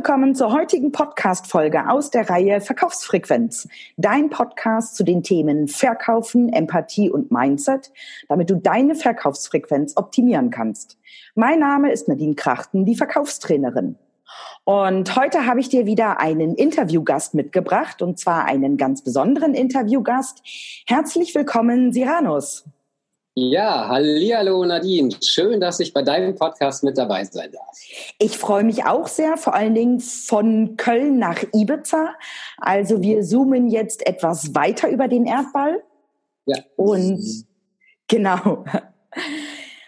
willkommen zur heutigen Podcast-Folge aus der Reihe Verkaufsfrequenz. Dein Podcast zu den Themen Verkaufen, Empathie und Mindset, damit du deine Verkaufsfrequenz optimieren kannst. Mein Name ist Nadine Krachten, die Verkaufstrainerin. Und heute habe ich dir wieder einen Interviewgast mitgebracht, und zwar einen ganz besonderen Interviewgast. Herzlich willkommen, Siranus. Ja, hallo Nadine. Schön, dass ich bei deinem Podcast mit dabei sein darf. Ich freue mich auch sehr, vor allen Dingen von Köln nach Ibiza. Also wir zoomen jetzt etwas weiter über den Erdball. Ja. Und genau.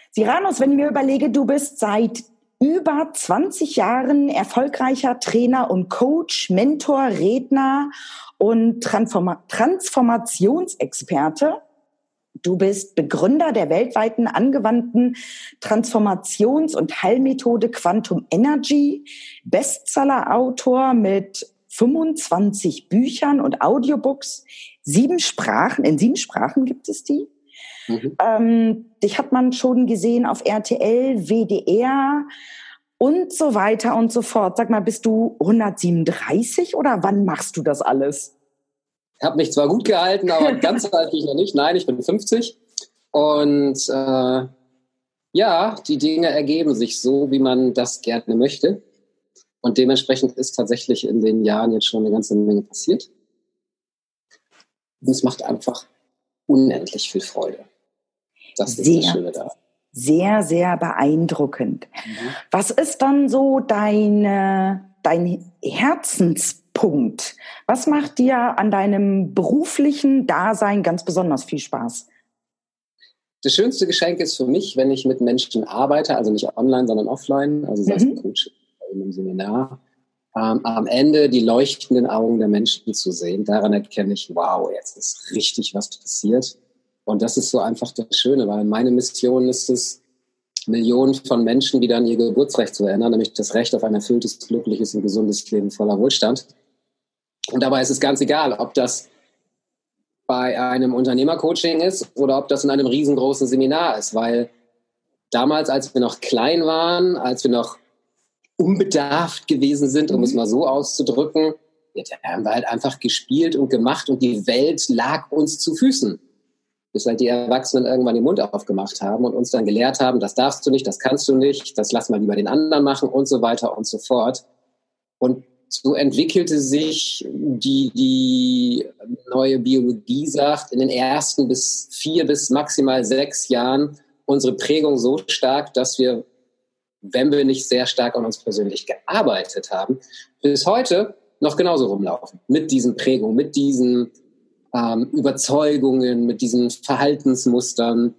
Siranus, wenn ich mir überlege, du bist seit über 20 Jahren erfolgreicher Trainer und Coach, Mentor, Redner und Transforma Transformationsexperte. Du bist Begründer der weltweiten angewandten Transformations- und Heilmethode Quantum Energy, Bestsellerautor mit 25 Büchern und Audiobooks, sieben Sprachen, in sieben Sprachen gibt es die. Mhm. Ähm, dich hat man schon gesehen auf RTL, WDR und so weiter und so fort. Sag mal, bist du 137 oder wann machst du das alles? Habe mich zwar gut gehalten, aber ganz alt bin ich noch nicht. Nein, ich bin 50. Und äh, ja, die Dinge ergeben sich so, wie man das gerne möchte. Und dementsprechend ist tatsächlich in den Jahren jetzt schon eine ganze Menge passiert. Und es macht einfach unendlich viel Freude. Das ist sehr, das Schöne da. Sehr, sehr beeindruckend. Mhm. Was ist dann so deine, dein Herzens Punkt. Was macht dir an deinem beruflichen Dasein ganz besonders viel Spaß? Das schönste Geschenk ist für mich, wenn ich mit Menschen arbeite, also nicht online, sondern offline, also sei es mhm. Coach in einem Seminar, ähm, am Ende die leuchtenden Augen der Menschen zu sehen. Daran erkenne ich, wow, jetzt ist richtig was passiert. Und das ist so einfach das Schöne, weil meine Mission ist es, Millionen von Menschen wieder an ihr Geburtsrecht zu erinnern, nämlich das Recht auf ein erfülltes, glückliches und gesundes Leben voller Wohlstand. Und dabei ist es ganz egal, ob das bei einem Unternehmercoaching ist oder ob das in einem riesengroßen Seminar ist, weil damals, als wir noch klein waren, als wir noch unbedarft gewesen sind, um es mhm. mal so auszudrücken, ja, da haben wir halt einfach gespielt und gemacht und die Welt lag uns zu Füßen. Bis halt die Erwachsenen irgendwann den Mund aufgemacht haben und uns dann gelehrt haben, das darfst du nicht, das kannst du nicht, das lass mal lieber den anderen machen und so weiter und so fort. Und so entwickelte sich die, die neue Biologie sagt, in den ersten bis vier bis maximal sechs Jahren unsere Prägung so stark, dass wir, wenn wir nicht sehr stark an uns persönlich gearbeitet haben, bis heute noch genauso rumlaufen. Mit diesen Prägungen, mit diesen ähm, Überzeugungen, mit diesen Verhaltensmustern.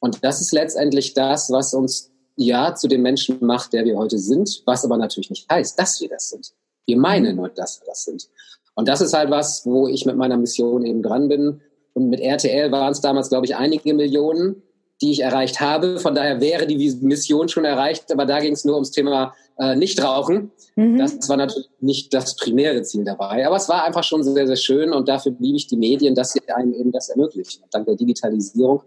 Und das ist letztendlich das, was uns ja zu dem Menschen macht, der wir heute sind, was aber natürlich nicht heißt, dass wir das sind. Wir meinen nur, dass wir das sind. Und das ist halt was, wo ich mit meiner Mission eben dran bin. Und mit RTL waren es damals, glaube ich, einige Millionen, die ich erreicht habe. Von daher wäre die Mission schon erreicht, aber da ging es nur ums Thema äh, Nichtrauchen. Mhm. Das war natürlich nicht das primäre Ziel dabei. Aber es war einfach schon sehr, sehr schön und dafür liebe ich die Medien, dass sie einem eben das ermöglichen. Und dank der Digitalisierung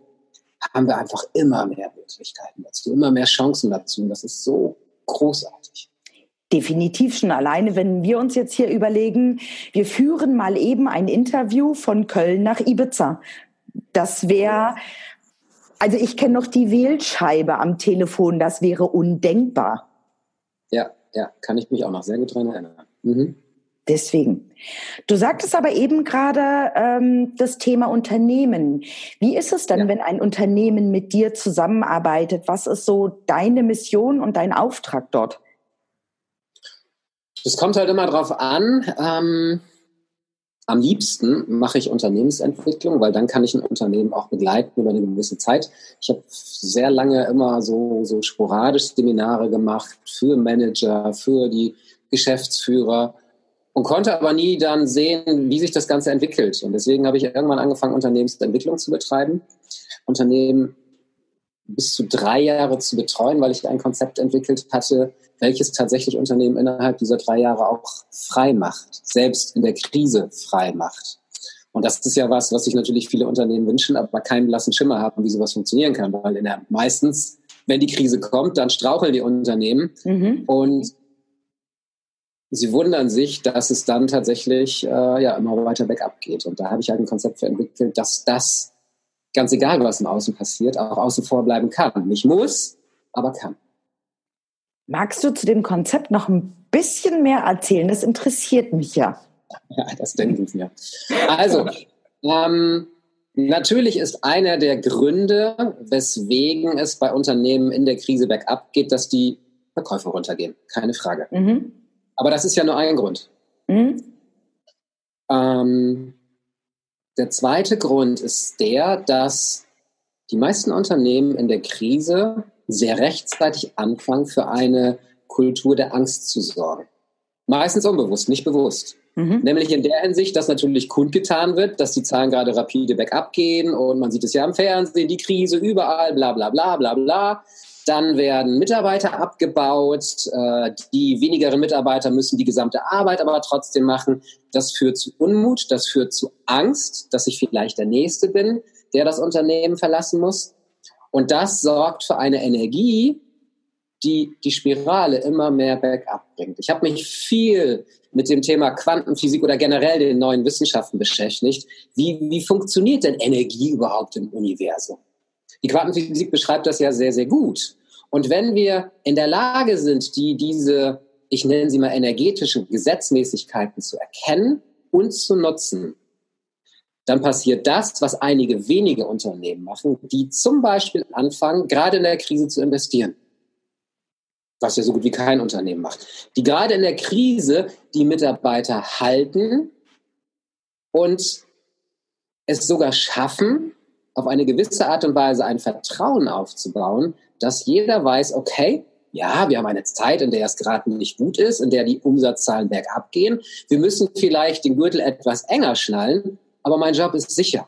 haben wir einfach immer mehr Möglichkeiten dazu, immer mehr Chancen dazu. Und das ist so großartig. Definitiv schon alleine, wenn wir uns jetzt hier überlegen, wir führen mal eben ein Interview von Köln nach Ibiza. Das wäre, also ich kenne noch die Wählscheibe am Telefon, das wäre undenkbar. Ja, ja, kann ich mich auch noch sehr gut daran erinnern. Mhm. Deswegen. Du sagtest aber eben gerade ähm, das Thema Unternehmen. Wie ist es denn, ja. wenn ein Unternehmen mit dir zusammenarbeitet? Was ist so deine Mission und dein Auftrag dort? Es kommt halt immer drauf an. Ähm, am liebsten mache ich Unternehmensentwicklung, weil dann kann ich ein Unternehmen auch begleiten über eine gewisse Zeit. Ich habe sehr lange immer so, so sporadisch Seminare gemacht für Manager, für die Geschäftsführer und konnte aber nie dann sehen, wie sich das Ganze entwickelt. Und deswegen habe ich irgendwann angefangen, Unternehmensentwicklung zu betreiben. Unternehmen bis zu drei Jahre zu betreuen, weil ich ein Konzept entwickelt hatte, welches tatsächlich Unternehmen innerhalb dieser drei Jahre auch frei macht, selbst in der Krise frei macht. Und das ist ja was, was sich natürlich viele Unternehmen wünschen, aber keinen blassen Schimmer haben, wie sowas funktionieren kann, weil in der, meistens, wenn die Krise kommt, dann straucheln die Unternehmen mhm. und sie wundern sich, dass es dann tatsächlich äh, ja immer weiter bergab geht. Und da habe ich halt ein Konzept für entwickelt, dass das, ganz egal was im Außen passiert, auch außen vor bleiben kann. Nicht muss, aber kann. Magst du zu dem Konzept noch ein bisschen mehr erzählen? Das interessiert mich ja. Ja, das denken wir. Also, ähm, natürlich ist einer der Gründe, weswegen es bei Unternehmen in der Krise bergab geht, dass die Verkäufe runtergehen. Keine Frage. Mhm. Aber das ist ja nur ein Grund. Mhm. Ähm, der zweite Grund ist der, dass die meisten Unternehmen in der Krise sehr rechtzeitig anfangen, für eine Kultur der Angst zu sorgen. Meistens unbewusst, nicht bewusst. Mhm. Nämlich in der Hinsicht, dass natürlich kundgetan wird, dass die Zahlen gerade rapide bergab gehen und man sieht es ja im Fernsehen, die Krise überall, bla bla bla bla bla. Dann werden Mitarbeiter abgebaut. Äh, die wenigeren Mitarbeiter müssen die gesamte Arbeit aber trotzdem machen. Das führt zu Unmut, das führt zu Angst, dass ich vielleicht der Nächste bin, der das Unternehmen verlassen muss. Und das sorgt für eine Energie, die die Spirale immer mehr bergab bringt. Ich habe mich viel mit dem Thema Quantenphysik oder generell den neuen Wissenschaften beschäftigt. Wie, wie funktioniert denn Energie überhaupt im Universum? Die Quantenphysik beschreibt das ja sehr, sehr gut. Und wenn wir in der Lage sind, die, diese, ich nenne sie mal energetische Gesetzmäßigkeiten zu erkennen und zu nutzen, dann passiert das, was einige wenige Unternehmen machen, die zum Beispiel anfangen, gerade in der Krise zu investieren. Was ja so gut wie kein Unternehmen macht. Die gerade in der Krise die Mitarbeiter halten und es sogar schaffen, auf eine gewisse Art und Weise ein Vertrauen aufzubauen, dass jeder weiß, okay, ja, wir haben eine Zeit, in der es gerade nicht gut ist, in der die Umsatzzahlen bergab gehen. Wir müssen vielleicht den Gürtel etwas enger schnallen, aber mein Job ist sicher.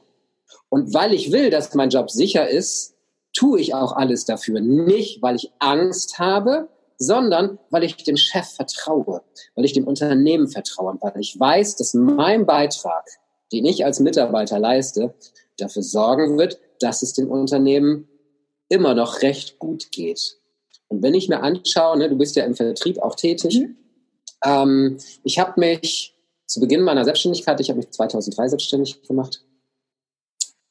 Und weil ich will, dass mein Job sicher ist, tue ich auch alles dafür. Nicht, weil ich Angst habe, sondern weil ich dem Chef vertraue, weil ich dem Unternehmen vertraue und weil ich weiß, dass mein Beitrag, den ich als Mitarbeiter leiste, dafür sorgen wird, dass es dem Unternehmen immer noch recht gut geht. Und wenn ich mir anschaue, ne, du bist ja im Vertrieb auch tätig, mhm. ähm, ich habe mich zu Beginn meiner Selbstständigkeit, ich habe mich 2003 selbstständig gemacht,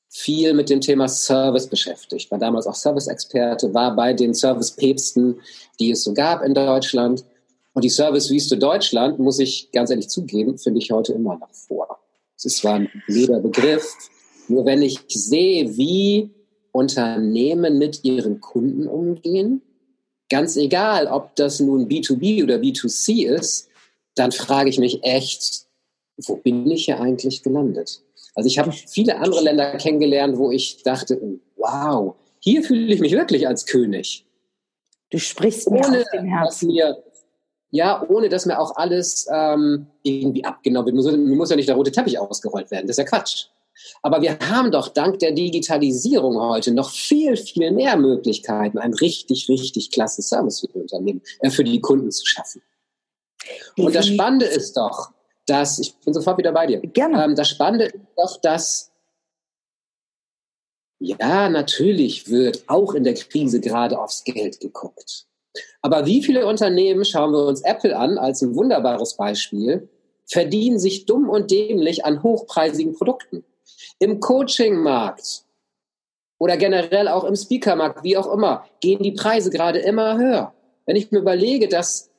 viel mit dem Thema Service beschäftigt. War damals auch Service-Experte, war bei den Service-Päpsten, die es so gab in Deutschland. Und die Service-Wüste Deutschland, muss ich ganz ehrlich zugeben, finde ich heute immer noch vor. Es ist zwar ein blöder Begriff, nur wenn ich sehe, wie Unternehmen mit ihren Kunden umgehen, ganz egal, ob das nun B2B oder B2C ist, dann frage ich mich echt, wo bin ich hier eigentlich gelandet? Also ich habe viele andere Länder kennengelernt, wo ich dachte, wow, hier fühle ich mich wirklich als König. Du sprichst mir ohne, aus dem Herzen. Mir, ja, ohne dass mir auch alles ähm, irgendwie abgenommen wird. Mir muss ja nicht der rote Teppich ausgerollt werden. Das ist ja Quatsch. Aber wir haben doch dank der Digitalisierung heute noch viel, viel mehr Möglichkeiten, ein richtig, richtig klasse Service für die Unternehmen, äh, für die Kunden zu schaffen. Und das Spannende ist doch, dass, ich bin sofort wieder bei dir. Gerne. Ähm, das Spannende ist doch, dass ja, natürlich wird auch in der Krise gerade aufs Geld geguckt. Aber wie viele Unternehmen, schauen wir uns Apple an als ein wunderbares Beispiel, verdienen sich dumm und dämlich an hochpreisigen Produkten? Im Coaching-Markt oder generell auch im Speaker-Markt, wie auch immer, gehen die Preise gerade immer höher. Wenn ich mir überlege, dass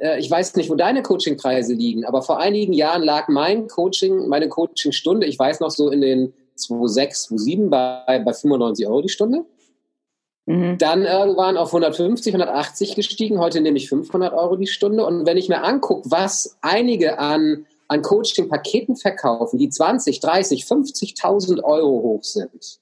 äh, ich weiß nicht, wo deine Coachingpreise liegen, aber vor einigen Jahren lag mein Coaching, meine Coachingstunde, ich weiß noch so in den 2,6, 2,7 bei, bei 95 Euro die Stunde. Mhm. Dann irgendwann auf 150, 180 gestiegen. Heute nehme ich 500 Euro die Stunde. Und wenn ich mir angucke, was einige an an Coaching-Paketen verkaufen, die 20, 30, 50.000 Euro hoch sind,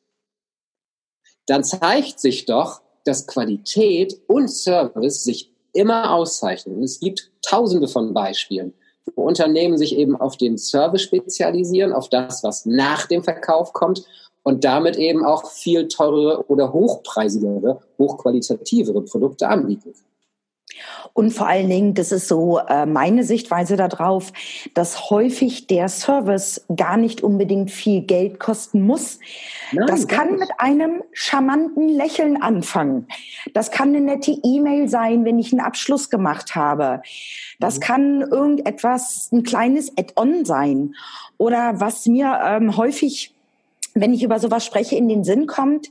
dann zeigt sich doch, dass Qualität und Service sich immer auszeichnen. Und es gibt tausende von Beispielen, wo Unternehmen sich eben auf den Service spezialisieren, auf das, was nach dem Verkauf kommt und damit eben auch viel teurere oder hochpreisigere, hochqualitativere Produkte anbieten. Und vor allen Dingen, das ist so äh, meine Sichtweise darauf, dass häufig der Service gar nicht unbedingt viel Geld kosten muss. Nein, das kann mit einem charmanten Lächeln anfangen. Das kann eine nette E-Mail sein, wenn ich einen Abschluss gemacht habe. Das mhm. kann irgendetwas, ein kleines Add-on sein. Oder was mir ähm, häufig wenn ich über sowas spreche, in den Sinn kommt.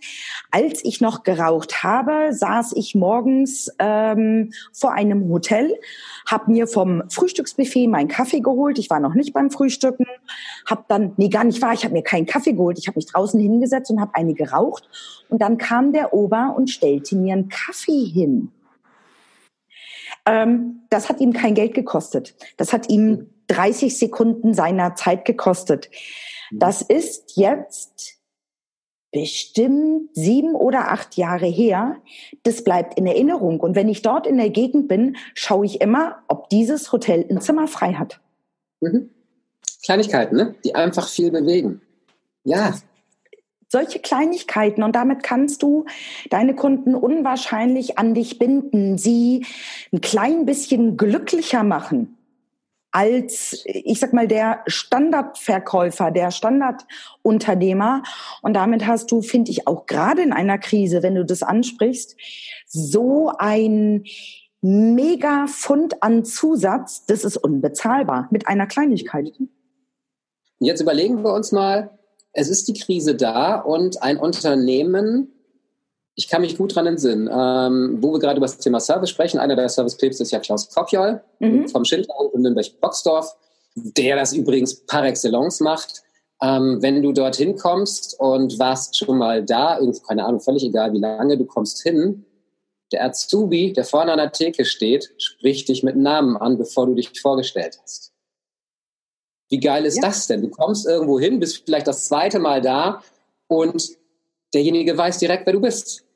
Als ich noch geraucht habe, saß ich morgens ähm, vor einem Hotel, habe mir vom Frühstücksbuffet meinen Kaffee geholt. Ich war noch nicht beim Frühstücken, habe dann, nee, gar nicht wahr, ich habe mir keinen Kaffee geholt. Ich habe mich draußen hingesetzt und habe eine geraucht. Und dann kam der Ober und stellte mir einen Kaffee hin. Ähm, das hat ihm kein Geld gekostet. Das hat ihm 30 Sekunden seiner Zeit gekostet. Mhm. Das ist jetzt bestimmt sieben oder acht Jahre her. Das bleibt in Erinnerung. Und wenn ich dort in der Gegend bin, schaue ich immer, ob dieses Hotel ein Zimmer frei hat. Mhm. Kleinigkeiten, ne? die einfach viel bewegen. Ja. Solche Kleinigkeiten und damit kannst du deine Kunden unwahrscheinlich an dich binden, sie ein klein bisschen glücklicher machen als, ich sag mal, der Standardverkäufer, der Standardunternehmer. Und damit hast du, finde ich, auch gerade in einer Krise, wenn du das ansprichst, so ein mega Fund an Zusatz, das ist unbezahlbar mit einer Kleinigkeit. Jetzt überlegen wir uns mal, es ist die Krise da und ein Unternehmen ich kann mich gut dran entsinnen, ähm, wo wir gerade über das Thema Service sprechen. Einer der Service-Clips ist ja Klaus Kopjol mhm. vom Schindlerhof in Nürnberg-Boxdorf, der das übrigens par excellence macht. Ähm, wenn du dorthin kommst und warst schon mal da, irgendwie, keine Ahnung, völlig egal, wie lange du kommst hin, der Azubi, der vorne an der Theke steht, spricht dich mit Namen an, bevor du dich vorgestellt hast. Wie geil ist ja. das denn? Du kommst irgendwo hin, bist vielleicht das zweite Mal da und derjenige weiß direkt, wer du bist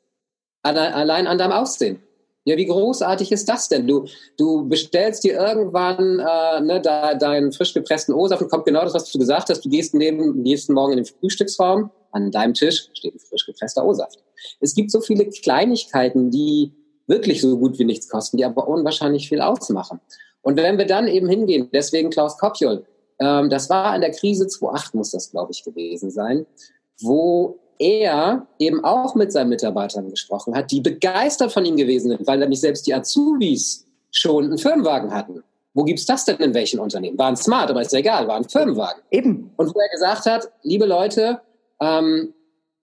allein an deinem Aussehen. Ja, wie großartig ist das denn? Du, du bestellst dir irgendwann äh, ne, da, deinen frisch gepressten O-Saft und kommt genau das, was du gesagt hast. Du gehst neben nächsten Morgen in den Frühstücksraum, an deinem Tisch steht ein frisch gepresster O-Saft. Es gibt so viele Kleinigkeiten, die wirklich so gut wie nichts kosten, die aber unwahrscheinlich viel ausmachen. Und wenn wir dann eben hingehen, deswegen Klaus Kopjol, ähm, das war in der Krise 2008 muss das, glaube ich, gewesen sein, wo er eben auch mit seinen Mitarbeitern gesprochen hat, die begeistert von ihm gewesen sind, weil nämlich selbst die Azubis schon einen Firmenwagen hatten. Wo gibt's das denn in welchen Unternehmen? War ein Smart, aber ist ja egal, war ein Firmenwagen. Eben. Und wo er gesagt hat, liebe Leute, ähm,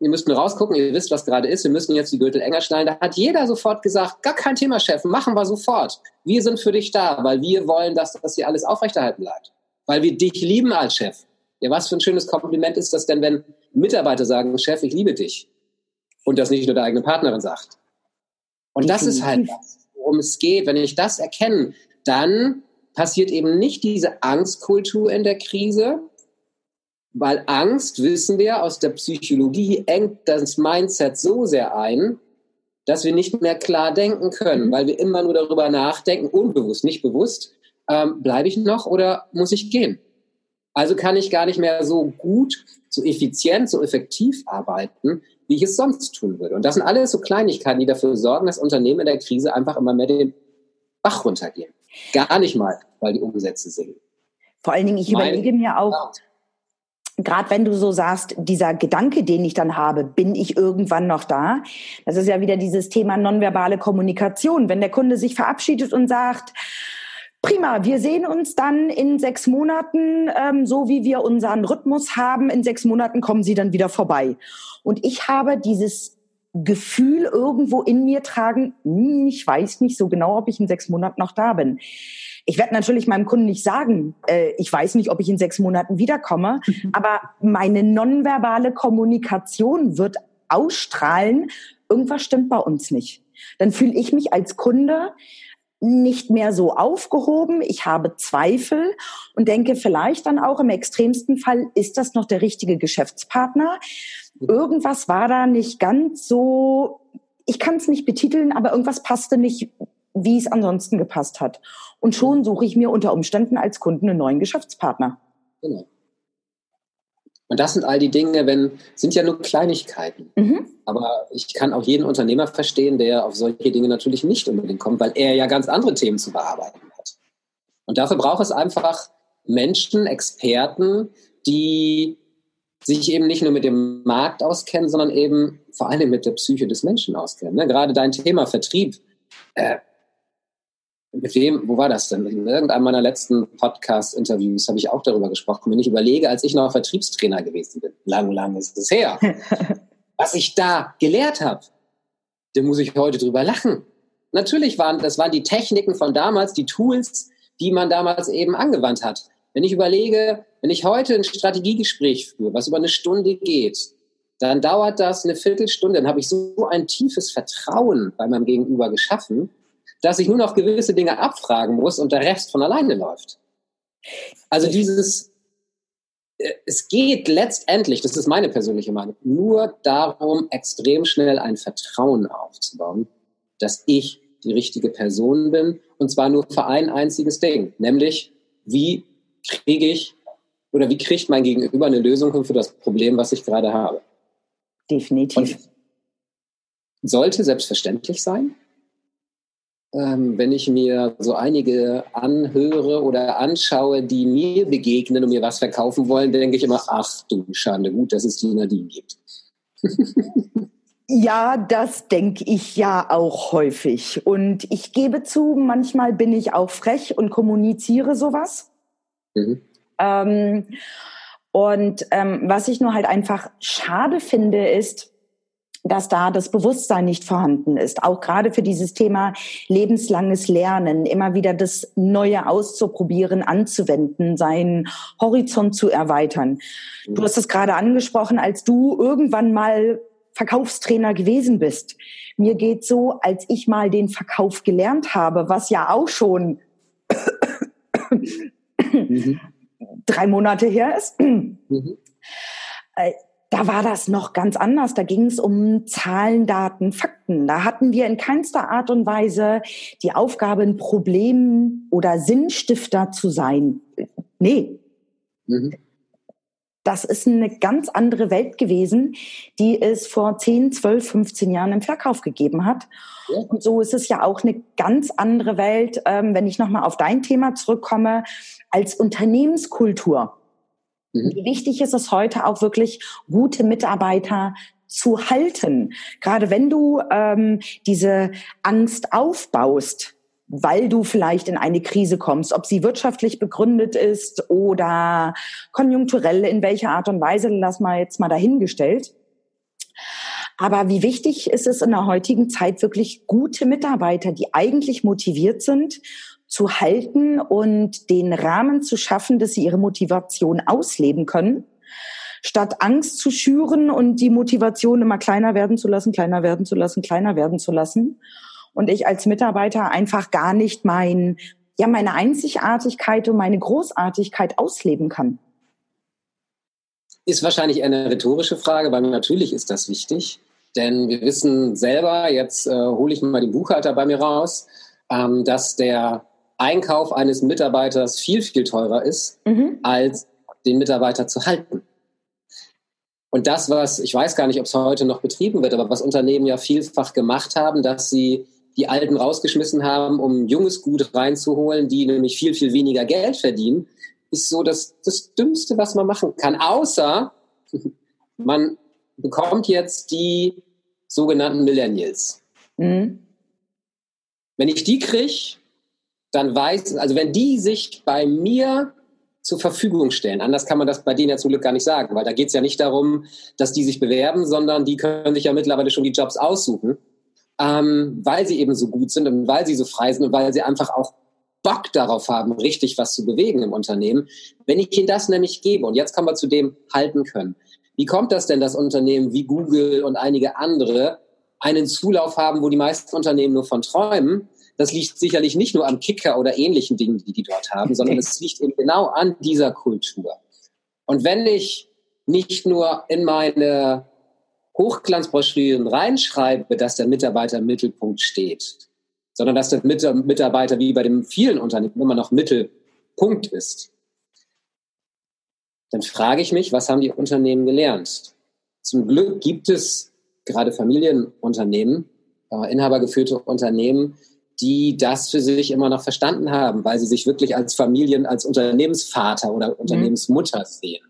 ihr müsst nur rausgucken, ihr wisst, was gerade ist, wir müssen jetzt die Gürtel enger schnallen. Da hat jeder sofort gesagt, gar kein Thema, Chef, machen wir sofort. Wir sind für dich da, weil wir wollen, dass das hier alles aufrechterhalten bleibt. Weil wir dich lieben als Chef. Ja, was für ein schönes Kompliment ist das denn, wenn Mitarbeiter sagen, Chef, ich liebe dich. Und das nicht nur der eigene Partnerin sagt. Und das ist halt das, worum es geht. Wenn ich das erkenne, dann passiert eben nicht diese Angstkultur in der Krise, weil Angst, wissen wir aus der Psychologie, engt das Mindset so sehr ein, dass wir nicht mehr klar denken können, mhm. weil wir immer nur darüber nachdenken, unbewusst, nicht bewusst, ähm, bleibe ich noch oder muss ich gehen? Also kann ich gar nicht mehr so gut, so effizient, so effektiv arbeiten, wie ich es sonst tun würde. Und das sind alles so Kleinigkeiten, die dafür sorgen, dass Unternehmen in der Krise einfach immer mehr den Bach runtergehen. Gar nicht mal, weil die Umsätze sinken. Vor allen Dingen, ich Meine überlege mir auch, gerade wenn du so sagst, dieser Gedanke, den ich dann habe, bin ich irgendwann noch da? Das ist ja wieder dieses Thema nonverbale Kommunikation. Wenn der Kunde sich verabschiedet und sagt, Prima, wir sehen uns dann in sechs Monaten, ähm, so wie wir unseren Rhythmus haben. In sechs Monaten kommen Sie dann wieder vorbei. Und ich habe dieses Gefühl irgendwo in mir tragen, hm, ich weiß nicht so genau, ob ich in sechs Monaten noch da bin. Ich werde natürlich meinem Kunden nicht sagen, äh, ich weiß nicht, ob ich in sechs Monaten wiederkomme, mhm. aber meine nonverbale Kommunikation wird ausstrahlen, irgendwas stimmt bei uns nicht. Dann fühle ich mich als Kunde nicht mehr so aufgehoben. Ich habe Zweifel und denke vielleicht dann auch im extremsten Fall, ist das noch der richtige Geschäftspartner? Irgendwas war da nicht ganz so, ich kann es nicht betiteln, aber irgendwas passte nicht, wie es ansonsten gepasst hat. Und schon suche ich mir unter Umständen als Kunden einen neuen Geschäftspartner. Genau. Und das sind all die Dinge, wenn, sind ja nur Kleinigkeiten. Mhm. Aber ich kann auch jeden Unternehmer verstehen, der auf solche Dinge natürlich nicht unbedingt kommt, weil er ja ganz andere Themen zu bearbeiten hat. Und dafür braucht es einfach Menschen, Experten, die sich eben nicht nur mit dem Markt auskennen, sondern eben vor allem mit der Psyche des Menschen auskennen. Ne? Gerade dein Thema Vertrieb. Äh, mit wem, wo war das denn? In irgendeinem meiner letzten Podcast-Interviews habe ich auch darüber gesprochen. Wenn ich überlege, als ich noch Vertriebstrainer gewesen bin, lang, lang ist es her, was ich da gelehrt habe, da muss ich heute drüber lachen. Natürlich waren, das waren die Techniken von damals, die Tools, die man damals eben angewandt hat. Wenn ich überlege, wenn ich heute ein Strategiegespräch führe, was über eine Stunde geht, dann dauert das eine Viertelstunde, dann habe ich so ein tiefes Vertrauen bei meinem Gegenüber geschaffen, dass ich nur noch gewisse Dinge abfragen muss und der Rest von alleine läuft. Also dieses, äh, es geht letztendlich, das ist meine persönliche Meinung, nur darum, extrem schnell ein Vertrauen aufzubauen, dass ich die richtige Person bin und zwar nur für ein einziges Ding, nämlich wie kriege ich oder wie kriegt mein Gegenüber eine Lösung für das Problem, was ich gerade habe. Definitiv. Und sollte selbstverständlich sein, wenn ich mir so einige anhöre oder anschaue, die mir begegnen und mir was verkaufen wollen, denke ich immer, ach du Schande, gut, dass es die Nadine gibt. Ja, das denke ich ja auch häufig. Und ich gebe zu, manchmal bin ich auch frech und kommuniziere sowas. Mhm. Ähm, und ähm, was ich nur halt einfach schade finde, ist, dass da das Bewusstsein nicht vorhanden ist. Auch gerade für dieses Thema lebenslanges Lernen, immer wieder das Neue auszuprobieren, anzuwenden, seinen Horizont zu erweitern. Du hast es gerade angesprochen, als du irgendwann mal Verkaufstrainer gewesen bist. Mir geht so, als ich mal den Verkauf gelernt habe, was ja auch schon mhm. drei Monate her ist. Mhm. Da war das noch ganz anders. Da ging es um Zahlen, Daten, Fakten. Da hatten wir in keinster Art und Weise die Aufgabe, ein Problem oder Sinnstifter zu sein. Nee. Mhm. Das ist eine ganz andere Welt gewesen, die es vor 10, 12, 15 Jahren im Verkauf gegeben hat. Ja. Und so ist es ja auch eine ganz andere Welt, ähm, wenn ich nochmal auf dein Thema zurückkomme, als Unternehmenskultur. Mhm. Wie wichtig ist es heute auch wirklich, gute Mitarbeiter zu halten? Gerade wenn du ähm, diese Angst aufbaust, weil du vielleicht in eine Krise kommst, ob sie wirtschaftlich begründet ist oder konjunkturell, in welcher Art und Weise, lass mal jetzt mal dahingestellt. Aber wie wichtig ist es in der heutigen Zeit wirklich gute Mitarbeiter, die eigentlich motiviert sind zu halten und den Rahmen zu schaffen, dass sie ihre Motivation ausleben können, statt Angst zu schüren und die Motivation immer kleiner werden zu lassen, kleiner werden zu lassen, kleiner werden zu lassen. Und ich als Mitarbeiter einfach gar nicht mein, ja, meine Einzigartigkeit und meine Großartigkeit ausleben kann. Ist wahrscheinlich eine rhetorische Frage, weil natürlich ist das wichtig. Denn wir wissen selber, jetzt äh, hole ich mal den Buchhalter bei mir raus, ähm, dass der Einkauf eines Mitarbeiters viel, viel teurer ist, mhm. als den Mitarbeiter zu halten. Und das, was, ich weiß gar nicht, ob es heute noch betrieben wird, aber was Unternehmen ja vielfach gemacht haben, dass sie die Alten rausgeschmissen haben, um junges Gut reinzuholen, die nämlich viel, viel weniger Geld verdienen, ist so das, das Dümmste, was man machen kann. Außer man bekommt jetzt die sogenannten Millennials. Mhm. Wenn ich die kriege, dann weiß, also wenn die sich bei mir zur Verfügung stellen. Anders kann man das bei denen ja zum Glück gar nicht sagen, weil da geht es ja nicht darum, dass die sich bewerben, sondern die können sich ja mittlerweile schon die Jobs aussuchen, ähm, weil sie eben so gut sind und weil sie so frei sind und weil sie einfach auch Bock darauf haben, richtig was zu bewegen im Unternehmen. Wenn ich ihnen das nämlich gebe, und jetzt kommen wir zu dem halten können, wie kommt das denn, dass Unternehmen wie Google und einige andere einen Zulauf haben, wo die meisten Unternehmen nur von träumen? Das liegt sicherlich nicht nur am Kicker oder ähnlichen Dingen, die die dort haben, sondern es liegt eben genau an dieser Kultur. Und wenn ich nicht nur in meine Hochglanzbroschüren reinschreibe, dass der Mitarbeiter im Mittelpunkt steht, sondern dass der Mitarbeiter wie bei den vielen Unternehmen immer noch Mittelpunkt ist, dann frage ich mich, was haben die Unternehmen gelernt? Zum Glück gibt es gerade Familienunternehmen, äh, inhabergeführte Unternehmen, die das für sich immer noch verstanden haben, weil sie sich wirklich als Familien, als Unternehmensvater oder mhm. Unternehmensmutter sehen.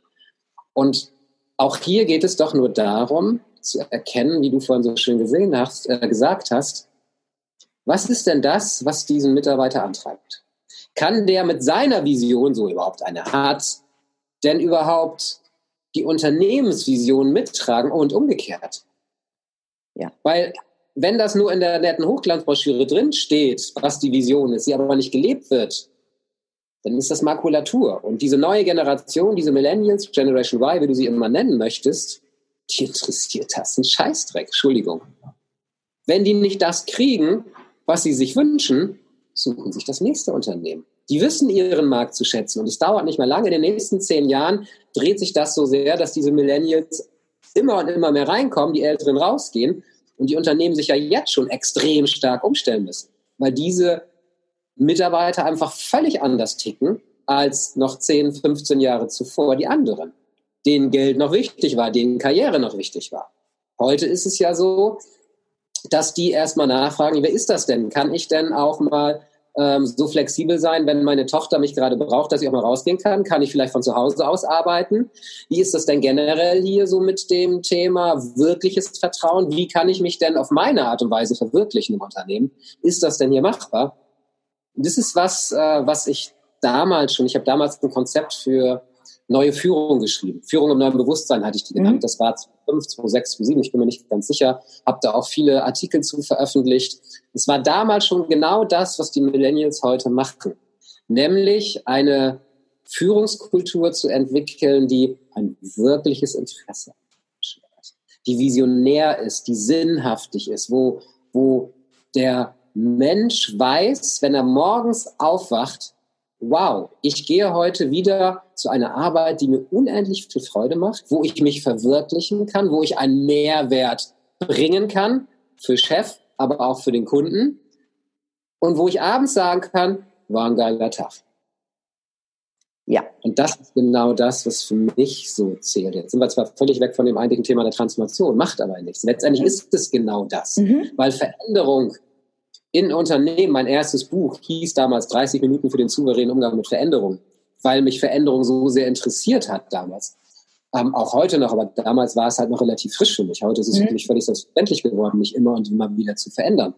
Und auch hier geht es doch nur darum, zu erkennen, wie du vorhin so schön gesehen hast, äh, gesagt hast, was ist denn das, was diesen Mitarbeiter antreibt? Kann der mit seiner Vision, so überhaupt eine hat, denn überhaupt die Unternehmensvision mittragen und umgekehrt? Ja. Weil wenn das nur in der netten Hochglanzbroschüre drin steht, was die Vision ist, sie aber nicht gelebt wird, dann ist das Makulatur. Und diese neue Generation, diese Millennials, Generation Y, wie du sie immer nennen möchtest, die interessiert das ein Scheißdreck, Entschuldigung. Wenn die nicht das kriegen, was sie sich wünschen, suchen sich das nächste Unternehmen. Die wissen ihren Markt zu schätzen und es dauert nicht mehr lange. In den nächsten zehn Jahren dreht sich das so sehr, dass diese Millennials immer und immer mehr reinkommen, die Älteren rausgehen und die Unternehmen sich ja jetzt schon extrem stark umstellen müssen, weil diese Mitarbeiter einfach völlig anders ticken als noch 10, 15 Jahre zuvor die anderen, denen Geld noch wichtig war, denen Karriere noch wichtig war. Heute ist es ja so, dass die erstmal nachfragen, wer ist das denn? Kann ich denn auch mal ähm, so flexibel sein, wenn meine Tochter mich gerade braucht, dass ich auch mal rausgehen kann? Kann ich vielleicht von zu Hause aus arbeiten? Wie ist das denn generell hier so mit dem Thema wirkliches Vertrauen? Wie kann ich mich denn auf meine Art und Weise verwirklichen im Unternehmen? Ist das denn hier machbar? Das ist was, äh, was ich damals schon, ich habe damals ein Konzept für neue Führung geschrieben. Führung im neuen Bewusstsein hatte ich die genannt. Mhm. Das war 2005, 2006, 2007, ich bin mir nicht ganz sicher. Habe da auch viele Artikel zu veröffentlicht. Es war damals schon genau das, was die Millennials heute machen. Nämlich eine Führungskultur zu entwickeln, die ein wirkliches Interesse hat, die visionär ist, die sinnhaftig ist, wo, wo der Mensch weiß, wenn er morgens aufwacht, wow, ich gehe heute wieder zu einer Arbeit, die mir unendlich viel Freude macht, wo ich mich verwirklichen kann, wo ich einen Mehrwert bringen kann für Chef, aber auch für den Kunden und wo ich abends sagen kann, war ein geiler Tag. Ja. Und das ist genau das, was für mich so zählt. Jetzt sind wir zwar völlig weg von dem eigentlichen Thema der Transformation, macht aber nichts. Letztendlich ist es genau das, mhm. weil Veränderung in Unternehmen, mein erstes Buch hieß damals 30 Minuten für den souveränen Umgang mit Veränderung, weil mich Veränderung so sehr interessiert hat damals. Ähm, auch heute noch, aber damals war es halt noch relativ frisch für mich. Heute ist es mhm. für mich völlig selbstverständlich geworden, mich immer und immer wieder zu verändern,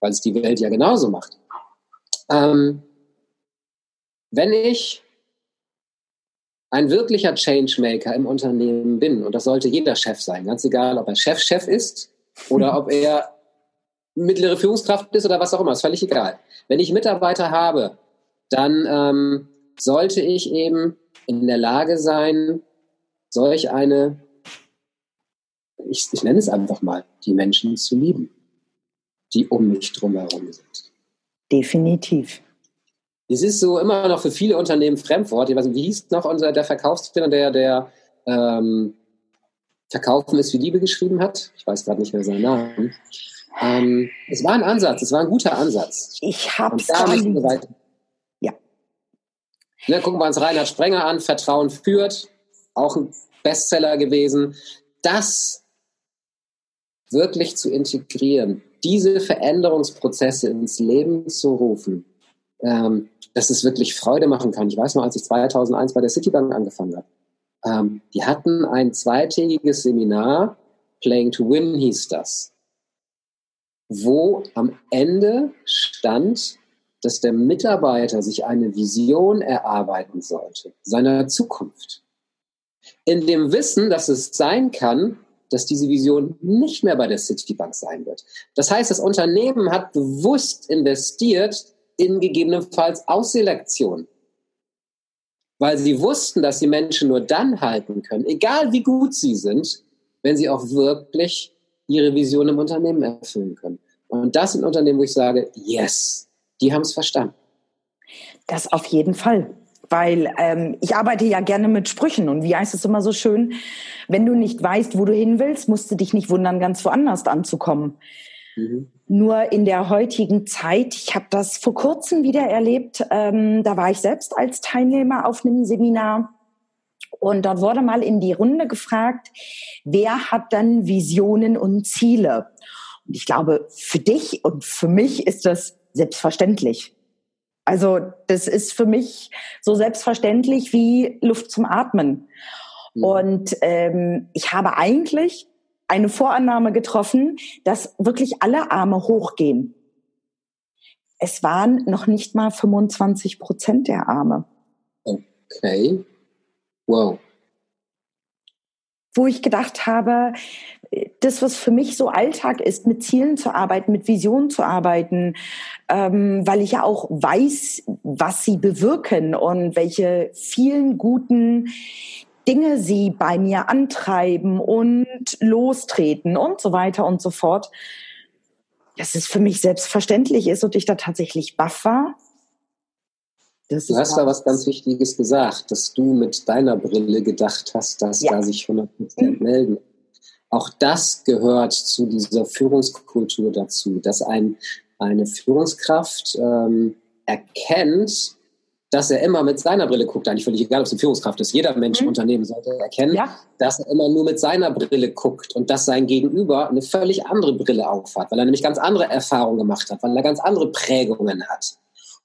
weil es die Welt ja genauso macht. Ähm, wenn ich ein wirklicher Changemaker im Unternehmen bin, und das sollte jeder Chef sein, ganz egal, ob er Chef-Chef -Chef ist oder ob er mittlere Führungskraft ist oder was auch immer, ist völlig egal. Wenn ich Mitarbeiter habe, dann ähm, sollte ich eben in der Lage sein, solch eine, ich, ich nenne es einfach mal, die Menschen zu lieben, die um mich drumherum sind. Definitiv. Es ist so immer noch für viele Unternehmen Fremdwort. Ich weiß nicht, wie hieß noch unser, der Verkaufstrainer, der, der ähm, Verkaufen ist wie Liebe geschrieben hat? Ich weiß gerade nicht mehr seinen Namen. Ähm, es war ein Ansatz, es war ein guter Ansatz. Ich habe es Ja. Ne, gucken wir uns Reinhard Sprenger an, Vertrauen führt, auch ein Bestseller gewesen. Das wirklich zu integrieren, diese Veränderungsprozesse ins Leben zu rufen, ähm, dass es wirklich Freude machen kann. Ich weiß noch, als ich 2001 bei der Citibank angefangen habe, ähm, die hatten ein zweitägiges Seminar, Playing to Win hieß das wo am Ende stand, dass der Mitarbeiter sich eine Vision erarbeiten sollte, seiner Zukunft. In dem Wissen, dass es sein kann, dass diese Vision nicht mehr bei der Citibank sein wird. Das heißt, das Unternehmen hat bewusst investiert in gegebenenfalls Ausselektion. Weil sie wussten, dass die Menschen nur dann halten können, egal wie gut sie sind, wenn sie auch wirklich ihre Vision im Unternehmen erfüllen können. Und das sind Unternehmen, wo ich sage, yes, die haben es verstanden. Das auf jeden Fall. Weil ähm, ich arbeite ja gerne mit Sprüchen und wie heißt es immer so schön, wenn du nicht weißt, wo du hin willst, musst du dich nicht wundern, ganz woanders anzukommen. Mhm. Nur in der heutigen Zeit, ich habe das vor kurzem wieder erlebt, ähm, da war ich selbst als Teilnehmer auf einem Seminar Und dort wurde mal in die Runde gefragt, wer hat dann Visionen und Ziele? Und ich glaube, für dich und für mich ist das selbstverständlich. Also das ist für mich so selbstverständlich wie Luft zum Atmen. Mhm. Und ähm, ich habe eigentlich eine Vorannahme getroffen, dass wirklich alle Arme hochgehen. Es waren noch nicht mal 25 Prozent der Arme. Okay. Wow. Wo ich gedacht habe, das, was für mich so Alltag ist, mit Zielen zu arbeiten, mit Visionen zu arbeiten, ähm, weil ich ja auch weiß, was sie bewirken und welche vielen guten Dinge sie bei mir antreiben und lostreten und so weiter und so fort, dass es für mich selbstverständlich ist und ich da tatsächlich baff war. Das du hast da was ganz Wichtiges gesagt, dass du mit deiner Brille gedacht hast, dass ja. da sich 100 Prozent mhm. melden. Auch das gehört zu dieser Führungskultur dazu, dass ein, eine Führungskraft ähm, erkennt, dass er immer mit seiner Brille guckt, eigentlich völlig egal, ob es eine Führungskraft ist. Jeder Mensch im mhm. Unternehmen sollte erkennen, ja. dass er immer nur mit seiner Brille guckt und dass sein Gegenüber eine völlig andere Brille aufhat, weil er nämlich ganz andere Erfahrungen gemacht hat, weil er ganz andere Prägungen hat.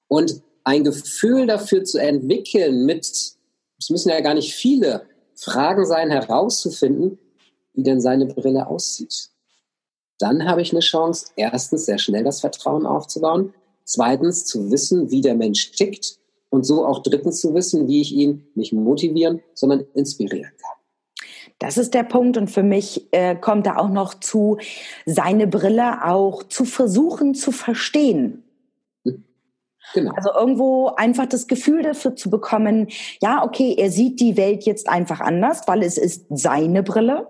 Und ein Gefühl dafür zu entwickeln, mit, es müssen ja gar nicht viele Fragen sein, herauszufinden, wie denn seine Brille aussieht. Dann habe ich eine Chance, erstens sehr schnell das Vertrauen aufzubauen, zweitens zu wissen, wie der Mensch tickt und so auch drittens zu wissen, wie ich ihn nicht motivieren, sondern inspirieren kann. Das ist der Punkt und für mich äh, kommt da auch noch zu, seine Brille auch zu versuchen zu verstehen. Hm. Genau. Also irgendwo einfach das Gefühl dafür zu bekommen, ja, okay, er sieht die Welt jetzt einfach anders, weil es ist seine Brille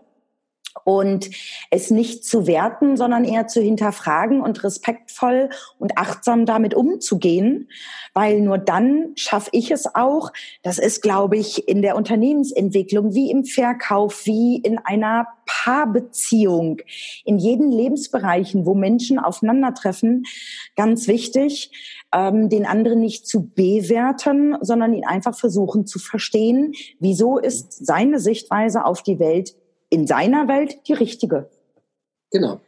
und es nicht zu werten, sondern eher zu hinterfragen und respektvoll und achtsam damit umzugehen, weil nur dann schaffe ich es auch, das ist, glaube ich, in der Unternehmensentwicklung wie im Verkauf, wie in einer Paarbeziehung, in jeden Lebensbereichen, wo Menschen aufeinandertreffen, ganz wichtig, ähm, den anderen nicht zu bewerten, sondern ihn einfach versuchen zu verstehen, wieso ist seine Sichtweise auf die Welt in seiner Welt die richtige. Genau.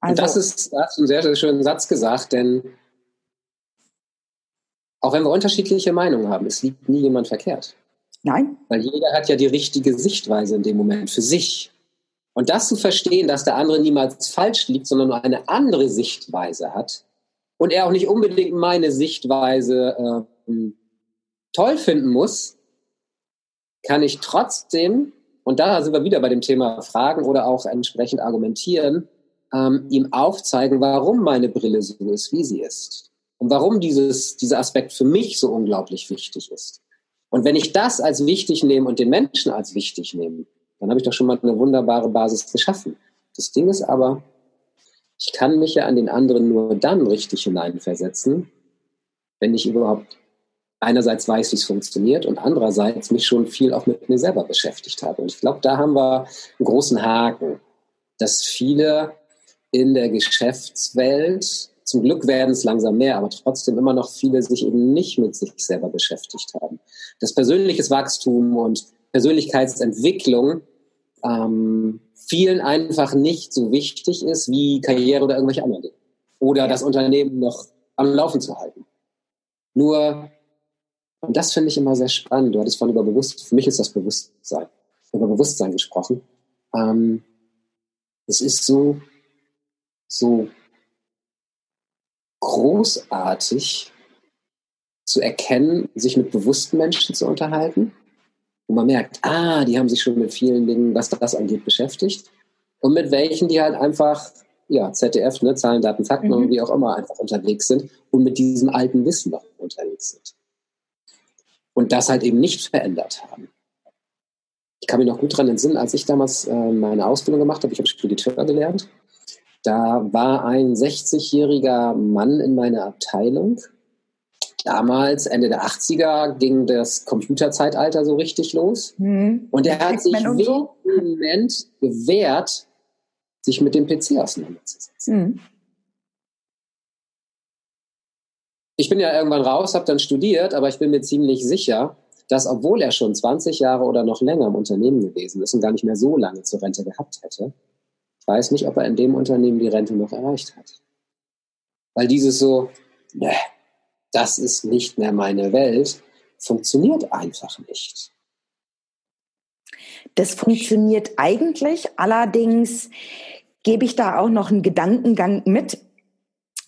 Also, und das ist, hast einen sehr, sehr schönen Satz gesagt, denn auch wenn wir unterschiedliche Meinungen haben, es liegt nie jemand verkehrt. Nein. Weil jeder hat ja die richtige Sichtweise in dem Moment für sich. Und das zu verstehen, dass der andere niemals falsch liegt, sondern nur eine andere Sichtweise hat und er auch nicht unbedingt meine Sichtweise äh, toll finden muss, kann ich trotzdem und da sind wir wieder bei dem Thema Fragen oder auch entsprechend argumentieren, ähm, ihm aufzeigen, warum meine Brille so ist, wie sie ist. Und warum dieses, dieser Aspekt für mich so unglaublich wichtig ist. Und wenn ich das als wichtig nehme und den Menschen als wichtig nehme, dann habe ich doch schon mal eine wunderbare Basis geschaffen. Das Ding ist aber, ich kann mich ja an den anderen nur dann richtig hineinversetzen, wenn ich überhaupt einerseits weiß, wie es funktioniert und andererseits mich schon viel auch mit mir selber beschäftigt habe. Und ich glaube, da haben wir einen großen Haken, dass viele in der Geschäftswelt, zum Glück werden es langsam mehr, aber trotzdem immer noch viele sich eben nicht mit sich selber beschäftigt haben. Dass persönliches Wachstum und Persönlichkeitsentwicklung ähm, vielen einfach nicht so wichtig ist wie Karriere oder irgendwelche anderen Dinge. Oder das Unternehmen noch am Laufen zu halten. Nur und das finde ich immer sehr spannend. Du hattest vorhin über Bewusstsein, für mich ist das Bewusstsein, über Bewusstsein gesprochen. Ähm, es ist so, so großartig zu erkennen, sich mit bewussten Menschen zu unterhalten. Und man merkt, ah, die haben sich schon mit vielen Dingen, was das angeht, beschäftigt. Und mit welchen, die halt einfach, ja, ZDF, ne, Zahlen, Daten, Fakten mhm. und wie auch immer einfach unterwegs sind und mit diesem alten Wissen noch unterwegs sind und das halt eben nicht verändert haben. Ich kann mich noch gut daran entsinnen, als ich damals äh, meine Ausbildung gemacht habe, ich habe Spediteur gelernt, da war ein 60-jähriger Mann in meiner Abteilung. Damals, Ende der 80er, ging das Computerzeitalter so richtig los. Mhm. Und er hat sich vehement so. gewehrt, sich mit dem PC auseinanderzusetzen. Mhm. Ich bin ja irgendwann raus, habe dann studiert, aber ich bin mir ziemlich sicher, dass obwohl er schon 20 Jahre oder noch länger im Unternehmen gewesen ist und gar nicht mehr so lange zur Rente gehabt hätte, ich weiß nicht, ob er in dem Unternehmen die Rente noch erreicht hat. Weil dieses so, ne, das ist nicht mehr meine Welt, funktioniert einfach nicht. Das funktioniert eigentlich, allerdings gebe ich da auch noch einen Gedankengang mit.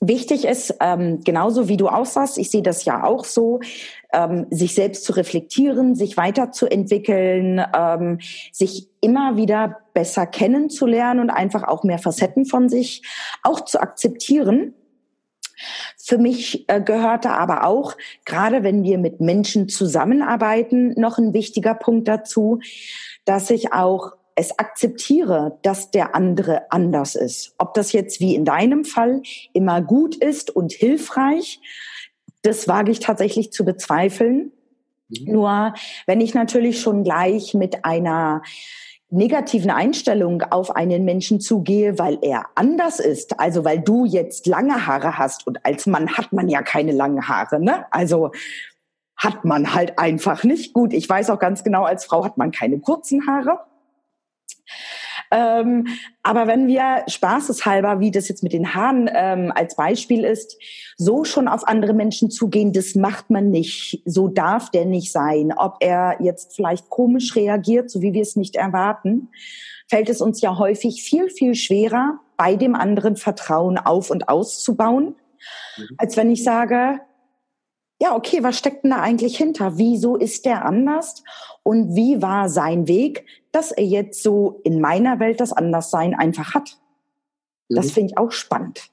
Wichtig ist, ähm, genauso wie du aussahst, ich sehe das ja auch so, ähm, sich selbst zu reflektieren, sich weiterzuentwickeln, ähm, sich immer wieder besser kennenzulernen und einfach auch mehr Facetten von sich auch zu akzeptieren. Für mich äh, gehörte aber auch, gerade wenn wir mit Menschen zusammenarbeiten, noch ein wichtiger Punkt dazu, dass ich auch es akzeptiere, dass der andere anders ist. Ob das jetzt wie in deinem Fall immer gut ist und hilfreich, das wage ich tatsächlich zu bezweifeln. Mhm. Nur wenn ich natürlich schon gleich mit einer negativen Einstellung auf einen Menschen zugehe, weil er anders ist, also weil du jetzt lange Haare hast und als Mann hat man ja keine langen Haare, ne? Also hat man halt einfach nicht. Gut, ich weiß auch ganz genau, als Frau hat man keine kurzen Haare. Ähm, aber wenn wir spaßeshalber, wie das jetzt mit den Haaren ähm, als Beispiel ist, so schon auf andere Menschen zugehen, das macht man nicht. So darf der nicht sein. Ob er jetzt vielleicht komisch reagiert, so wie wir es nicht erwarten, fällt es uns ja häufig viel, viel schwerer, bei dem anderen Vertrauen auf und auszubauen, mhm. als wenn ich sage, ja, okay, was steckt denn da eigentlich hinter? Wieso ist der anders? Und wie war sein Weg, dass er jetzt so in meiner Welt das Anderssein einfach hat? Das mhm. finde ich auch spannend.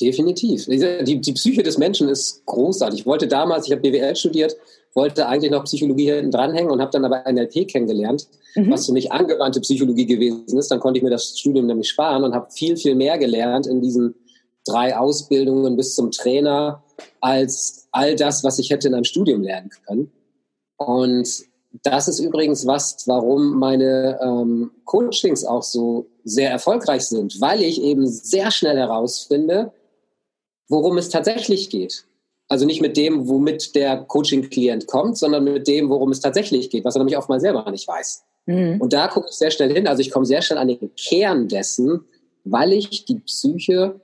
Definitiv. Die, die Psyche des Menschen ist großartig. Ich wollte damals, ich habe BWL studiert, wollte eigentlich noch Psychologie hinten dranhängen und habe dann aber NLP kennengelernt, mhm. was für mich angewandte Psychologie gewesen ist. Dann konnte ich mir das Studium nämlich sparen und habe viel, viel mehr gelernt in diesen drei Ausbildungen bis zum Trainer als all das, was ich hätte in einem Studium lernen können. Und das ist übrigens was, warum meine ähm, Coachings auch so sehr erfolgreich sind, weil ich eben sehr schnell herausfinde, worum es tatsächlich geht. Also nicht mit dem, womit der Coaching-Klient kommt, sondern mit dem, worum es tatsächlich geht, was er nämlich oftmals selber nicht weiß. Mhm. Und da gucke ich sehr schnell hin. Also ich komme sehr schnell an den Kern dessen, weil ich die Psyche,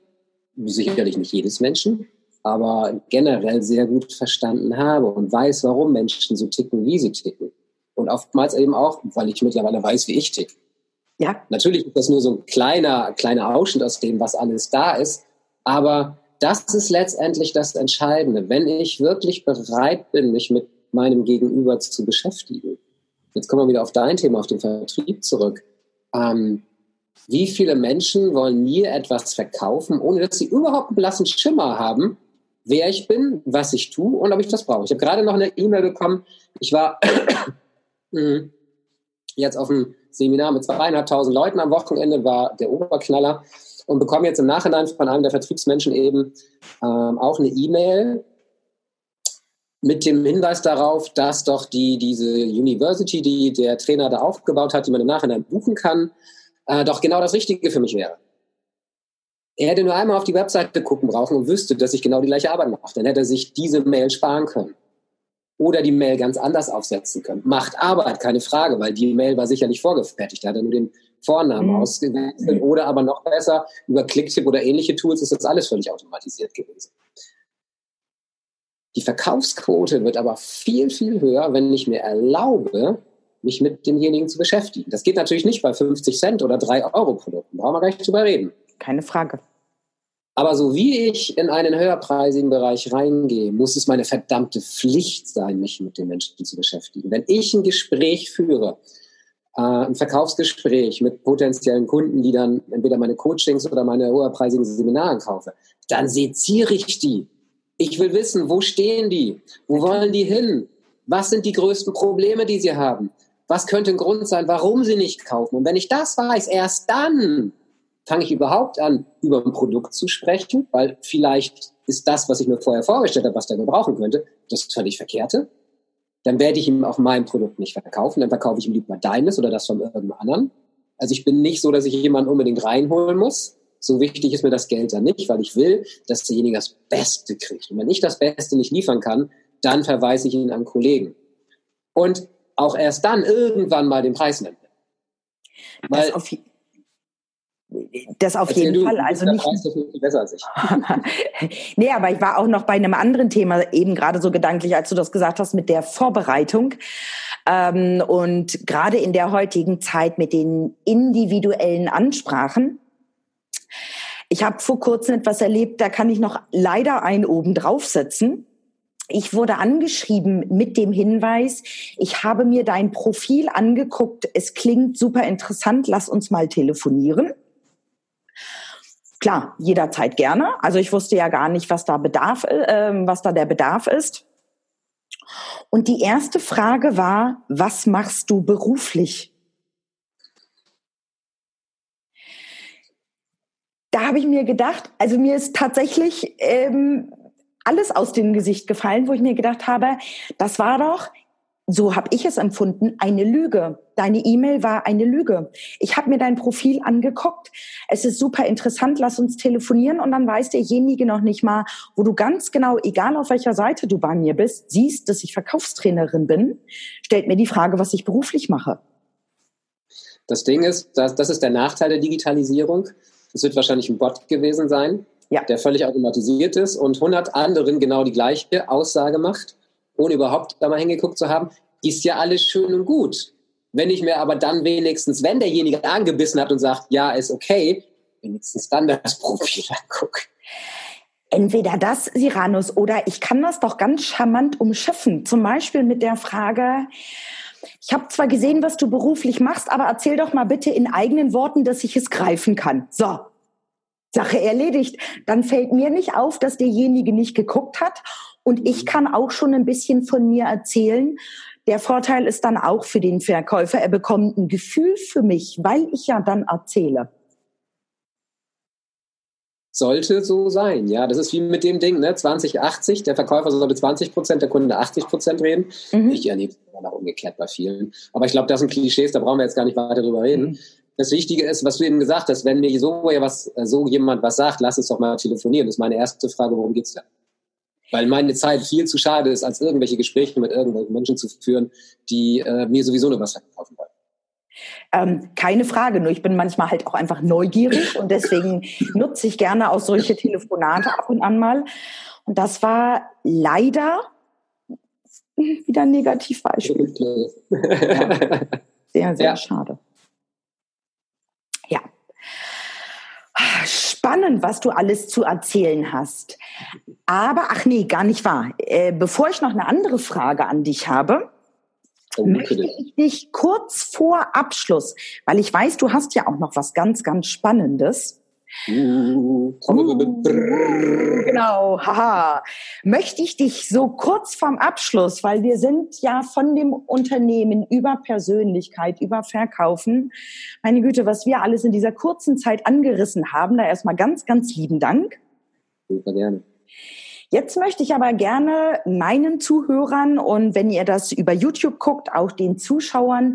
sicherlich nicht jedes Menschen, aber generell sehr gut verstanden habe und weiß, warum Menschen so ticken, wie sie ticken. Und oftmals eben auch, weil ich mittlerweile weiß, wie ich tick. Ja. Natürlich ist das nur so ein kleiner, kleiner Ausschnitt aus dem, was alles da ist. Aber das ist letztendlich das Entscheidende. Wenn ich wirklich bereit bin, mich mit meinem Gegenüber zu beschäftigen. Jetzt kommen wir wieder auf dein Thema, auf den Vertrieb zurück. Ähm, wie viele Menschen wollen mir etwas verkaufen, ohne dass sie überhaupt einen blassen Schimmer haben, wer ich bin, was ich tue und ob ich das brauche. Ich habe gerade noch eine E-Mail bekommen. Ich war mhm, jetzt auf einem Seminar mit zweieinhalbtausend Leuten am Wochenende, war der Oberknaller und bekomme jetzt im Nachhinein von einem der Vertriebsmenschen eben ähm, auch eine E-Mail mit dem Hinweis darauf, dass doch die, diese University, die der Trainer da aufgebaut hat, die man im Nachhinein buchen kann, äh, doch genau das Richtige für mich wäre. Er hätte nur einmal auf die Webseite gucken brauchen und wüsste, dass ich genau die gleiche Arbeit mache. Dann hätte er sich diese Mail sparen können. Oder die Mail ganz anders aufsetzen können. Macht Arbeit, keine Frage, weil die Mail war sicherlich vorgefertigt. Da hat er nur den Vornamen mhm. ausgewechselt. Oder aber noch besser, über Clicktip oder ähnliche Tools ist das alles völlig automatisiert gewesen. Die Verkaufsquote wird aber viel, viel höher, wenn ich mir erlaube, mich mit demjenigen zu beschäftigen. Das geht natürlich nicht bei 50 Cent oder 3 Euro Produkten. Brauchen wir gar nicht drüber reden. Keine Frage. Aber so wie ich in einen höherpreisigen Bereich reingehe, muss es meine verdammte Pflicht sein, mich mit den Menschen zu beschäftigen. Wenn ich ein Gespräch führe, äh, ein Verkaufsgespräch mit potenziellen Kunden, die dann entweder meine Coachings oder meine höherpreisigen Seminare kaufe, dann seziere ich die. Ich will wissen, wo stehen die? Wo wollen die hin? Was sind die größten Probleme, die sie haben? Was könnte ein Grund sein, warum sie nicht kaufen? Und wenn ich das weiß, erst dann fange ich überhaupt an, über ein Produkt zu sprechen, weil vielleicht ist das, was ich mir vorher vorgestellt habe, was der gebrauchen könnte, das völlig Verkehrte. Dann werde ich ihm auch mein Produkt nicht verkaufen, dann verkaufe ich ihm lieber deines oder das von irgendeinem anderen. Also ich bin nicht so, dass ich jemanden unbedingt reinholen muss. So wichtig ist mir das Geld dann nicht, weil ich will, dass derjenige das Beste kriegt. Und wenn ich das Beste nicht liefern kann, dann verweise ich ihn an Kollegen. und auch erst dann irgendwann mal den Preis nennen. Weil, auf, das auf jeden du, Fall. Also nicht. Besser als ich. nee, aber ich war auch noch bei einem anderen Thema eben gerade so gedanklich, als du das gesagt hast mit der Vorbereitung. Ähm, und gerade in der heutigen Zeit mit den individuellen Ansprachen. Ich habe vor kurzem etwas erlebt, da kann ich noch leider einen oben draufsetzen. Ich wurde angeschrieben mit dem Hinweis, ich habe mir dein Profil angeguckt, es klingt super interessant, lass uns mal telefonieren. Klar, jederzeit gerne. Also ich wusste ja gar nicht, was da Bedarf, äh, was da der Bedarf ist. Und die erste Frage war, was machst du beruflich? Da habe ich mir gedacht, also mir ist tatsächlich ähm, alles aus dem Gesicht gefallen, wo ich mir gedacht habe, das war doch so habe ich es empfunden, eine Lüge. Deine E-Mail war eine Lüge. Ich habe mir dein Profil angeguckt. Es ist super interessant, lass uns telefonieren und dann weiß derjenige noch nicht mal, wo du ganz genau, egal auf welcher Seite du bei mir bist, siehst, dass ich Verkaufstrainerin bin, stellt mir die Frage, was ich beruflich mache. Das Ding ist, das, das ist der Nachteil der Digitalisierung. Es wird wahrscheinlich ein Bot gewesen sein, ja. der völlig automatisiert ist und 100 anderen genau die gleiche Aussage macht ohne überhaupt da mal hingeguckt zu haben, ist ja alles schön und gut. Wenn ich mir aber dann wenigstens, wenn derjenige angebissen hat und sagt, ja, ist okay, wenigstens dann das Profil angucke. Entweder das, Siranus, oder ich kann das doch ganz charmant umschiffen. Zum Beispiel mit der Frage, ich habe zwar gesehen, was du beruflich machst, aber erzähl doch mal bitte in eigenen Worten, dass ich es greifen kann. So, Sache erledigt. Dann fällt mir nicht auf, dass derjenige nicht geguckt hat und ich kann auch schon ein bisschen von mir erzählen. Der Vorteil ist dann auch für den Verkäufer, er bekommt ein Gefühl für mich, weil ich ja dann erzähle. Sollte so sein, ja. Das ist wie mit dem Ding, ne? 2080, der Verkäufer sollte 20 Prozent, der Kunde 80 Prozent reden. Mhm. Ich erlebe es immer noch umgekehrt bei vielen. Aber ich glaube, das sind Klischees, da brauchen wir jetzt gar nicht weiter drüber reden. Mhm. Das Wichtige ist, was du eben gesagt hast, wenn mir so, was, so jemand was sagt, lass uns doch mal telefonieren. Das ist meine erste Frage, worum geht's denn? Weil meine Zeit viel zu schade ist, als irgendwelche Gespräche mit irgendwelchen Menschen zu führen, die äh, mir sowieso nur was verkaufen wollen. Ähm, keine Frage, nur ich bin manchmal halt auch einfach neugierig und deswegen nutze ich gerne auch solche Telefonate ab und an mal. Und das war leider wieder ein Negativbeispiel. ja. Sehr, sehr ja. schade. Spannend, was du alles zu erzählen hast. Aber, ach nee, gar nicht wahr. Äh, bevor ich noch eine andere Frage an dich habe, oh, möchte ich dich kurz vor Abschluss, weil ich weiß, du hast ja auch noch was ganz, ganz Spannendes. Uh, genau, haha. Möchte ich dich so kurz vorm Abschluss, weil wir sind ja von dem Unternehmen über Persönlichkeit, über Verkaufen. Meine Güte, was wir alles in dieser kurzen Zeit angerissen haben, da erstmal ganz, ganz lieben Dank. Super gerne. Jetzt möchte ich aber gerne meinen Zuhörern und wenn ihr das über YouTube guckt, auch den Zuschauern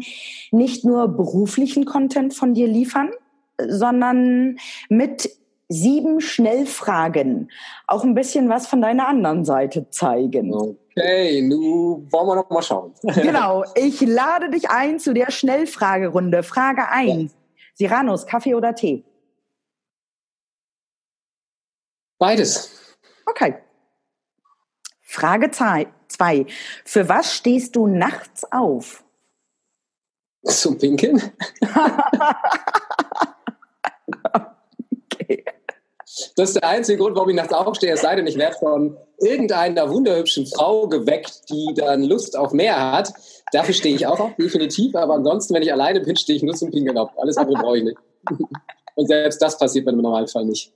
nicht nur beruflichen Content von dir liefern, sondern mit sieben Schnellfragen auch ein bisschen was von deiner anderen Seite zeigen. Okay, nun wollen wir noch mal schauen. genau, ich lade dich ein zu der Schnellfragerunde. Frage 1. Ja. Siranus, Kaffee oder Tee? Beides. Okay. Frage 2. Für was stehst du nachts auf? Zum Pinkeln. Das ist der einzige Grund, warum ich nachts aufstehe. Es sei denn, ich werde von irgendeiner wunderhübschen Frau geweckt, die dann Lust auf mehr hat. Dafür stehe ich auch auf, definitiv. Aber ansonsten, wenn ich alleine bin, stehe ich nur zum Pinkeln auf. Alles andere brauche ich nicht. Und selbst das passiert mir im Normalfall nicht.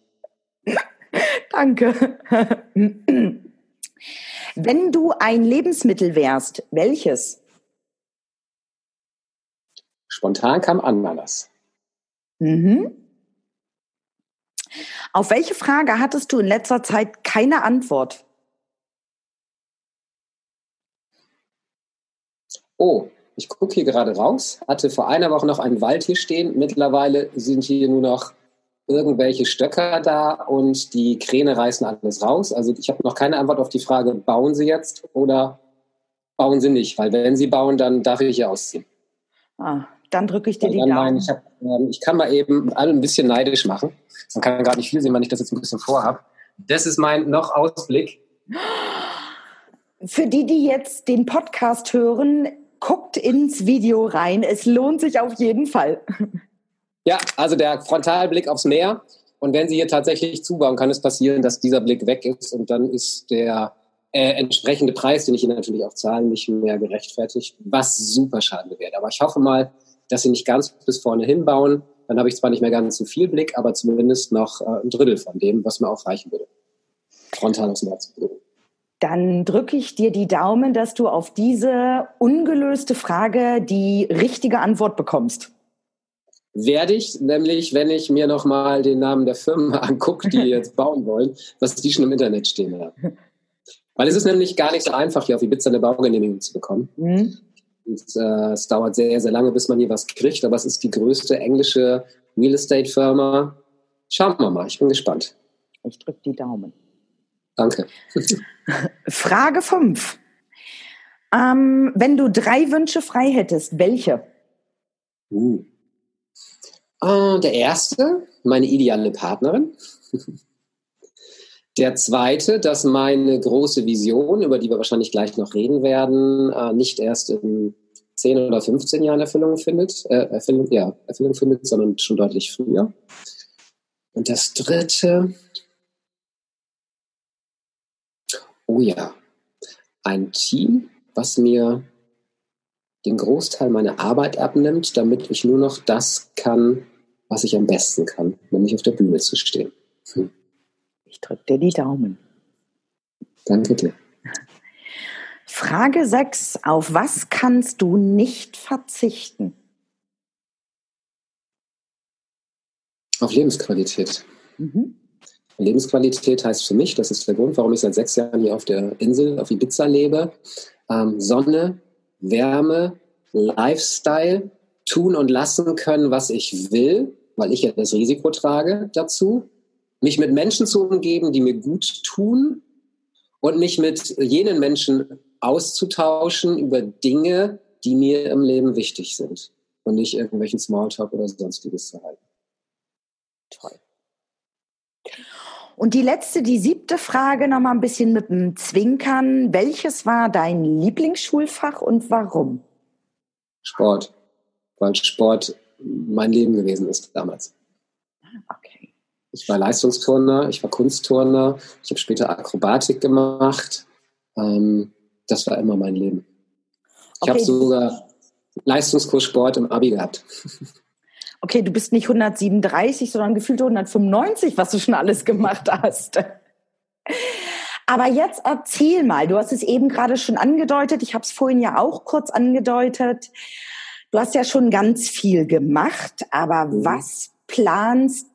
Danke. Wenn du ein Lebensmittel wärst, welches? Spontan kam Ananas. Mhm. Auf welche Frage hattest du in letzter Zeit keine Antwort? Oh, ich gucke hier gerade raus, hatte vor einer Woche noch einen Wald hier stehen. Mittlerweile sind hier nur noch irgendwelche Stöcker da und die Kräne reißen alles raus. Also ich habe noch keine Antwort auf die Frage, bauen sie jetzt oder bauen sie nicht, weil wenn sie bauen, dann darf ich hier ausziehen. Ah, dann drücke ich dir die Daumen. Ich, hab, ähm, ich, kann mal eben alle ein bisschen neidisch machen. Man kann gerade nicht viel sehen, wenn ich das jetzt ein bisschen vorhabe. Das ist mein noch Ausblick. Für die, die jetzt den Podcast hören, guckt ins Video rein. Es lohnt sich auf jeden Fall. Ja, also der Frontalblick aufs Meer. Und wenn Sie hier tatsächlich zubauen, kann es passieren, dass dieser Blick weg ist und dann ist der äh, entsprechende Preis, den ich Ihnen natürlich auch zahlen, nicht mehr gerechtfertigt, was super schade wird. Aber ich hoffe mal, dass Sie nicht ganz bis vorne hinbauen. Dann habe ich zwar nicht mehr ganz so viel Blick, aber zumindest noch äh, ein Drittel von dem, was mir auch reichen würde. Frontal Meer zu blicken. Dann drücke ich dir die Daumen, dass du auf diese ungelöste Frage die richtige Antwort bekommst. Werde ich, nämlich wenn ich mir nochmal den Namen der Firma angucke, die jetzt bauen wollen, was die schon im Internet stehen haben. Weil es ist nämlich gar nicht so einfach, hier auf Ibiza eine Baugenehmigung zu bekommen. Mhm. Und, äh, es dauert sehr, sehr lange, bis man hier was kriegt, aber es ist die größte englische Real Estate Firma. Schauen wir mal, ich bin gespannt. Ich drücke die Daumen. Danke. Frage 5. Ähm, wenn du drei Wünsche frei hättest, welche? Uh. Uh, der erste, meine ideale Partnerin. Der zweite, dass meine große Vision, über die wir wahrscheinlich gleich noch reden werden, uh, nicht erst in 10 oder 15 Jahren Erfüllung findet, äh, Erfüllung, ja, Erfüllung findet, sondern schon deutlich früher. Und das dritte, Oh ja, ein Team, was mir den Großteil meiner Arbeit abnimmt, damit ich nur noch das kann, was ich am besten kann, nämlich auf der Bühne zu stehen. Hm. Ich drücke dir die Daumen. Danke dir. Frage 6. Auf was kannst du nicht verzichten? Auf Lebensqualität. Mhm. Lebensqualität heißt für mich, das ist der Grund, warum ich seit sechs Jahren hier auf der Insel, auf Ibiza lebe, ähm, Sonne, Wärme, Lifestyle, tun und lassen können, was ich will, weil ich ja das Risiko trage dazu, mich mit Menschen zu umgeben, die mir gut tun und mich mit jenen Menschen auszutauschen über Dinge, die mir im Leben wichtig sind und nicht irgendwelchen Smalltalk oder sonstiges zu halten. Toll. Und die letzte, die siebte Frage noch mal ein bisschen mit dem Zwinkern. Welches war dein Lieblingsschulfach und warum? Sport, weil Sport mein Leben gewesen ist damals. Ah, okay. Ich war Leistungsturner, ich war Kunstturner, ich habe später Akrobatik gemacht. Ähm, das war immer mein Leben. Ich okay. habe sogar Leistungskurs Sport im Abi gehabt. okay, du bist nicht 137, sondern gefühlt 195, was du schon alles gemacht hast. Aber jetzt erzähl mal, du hast es eben gerade schon angedeutet, ich habe es vorhin ja auch kurz angedeutet. Du hast ja schon ganz viel gemacht, aber mhm. was planst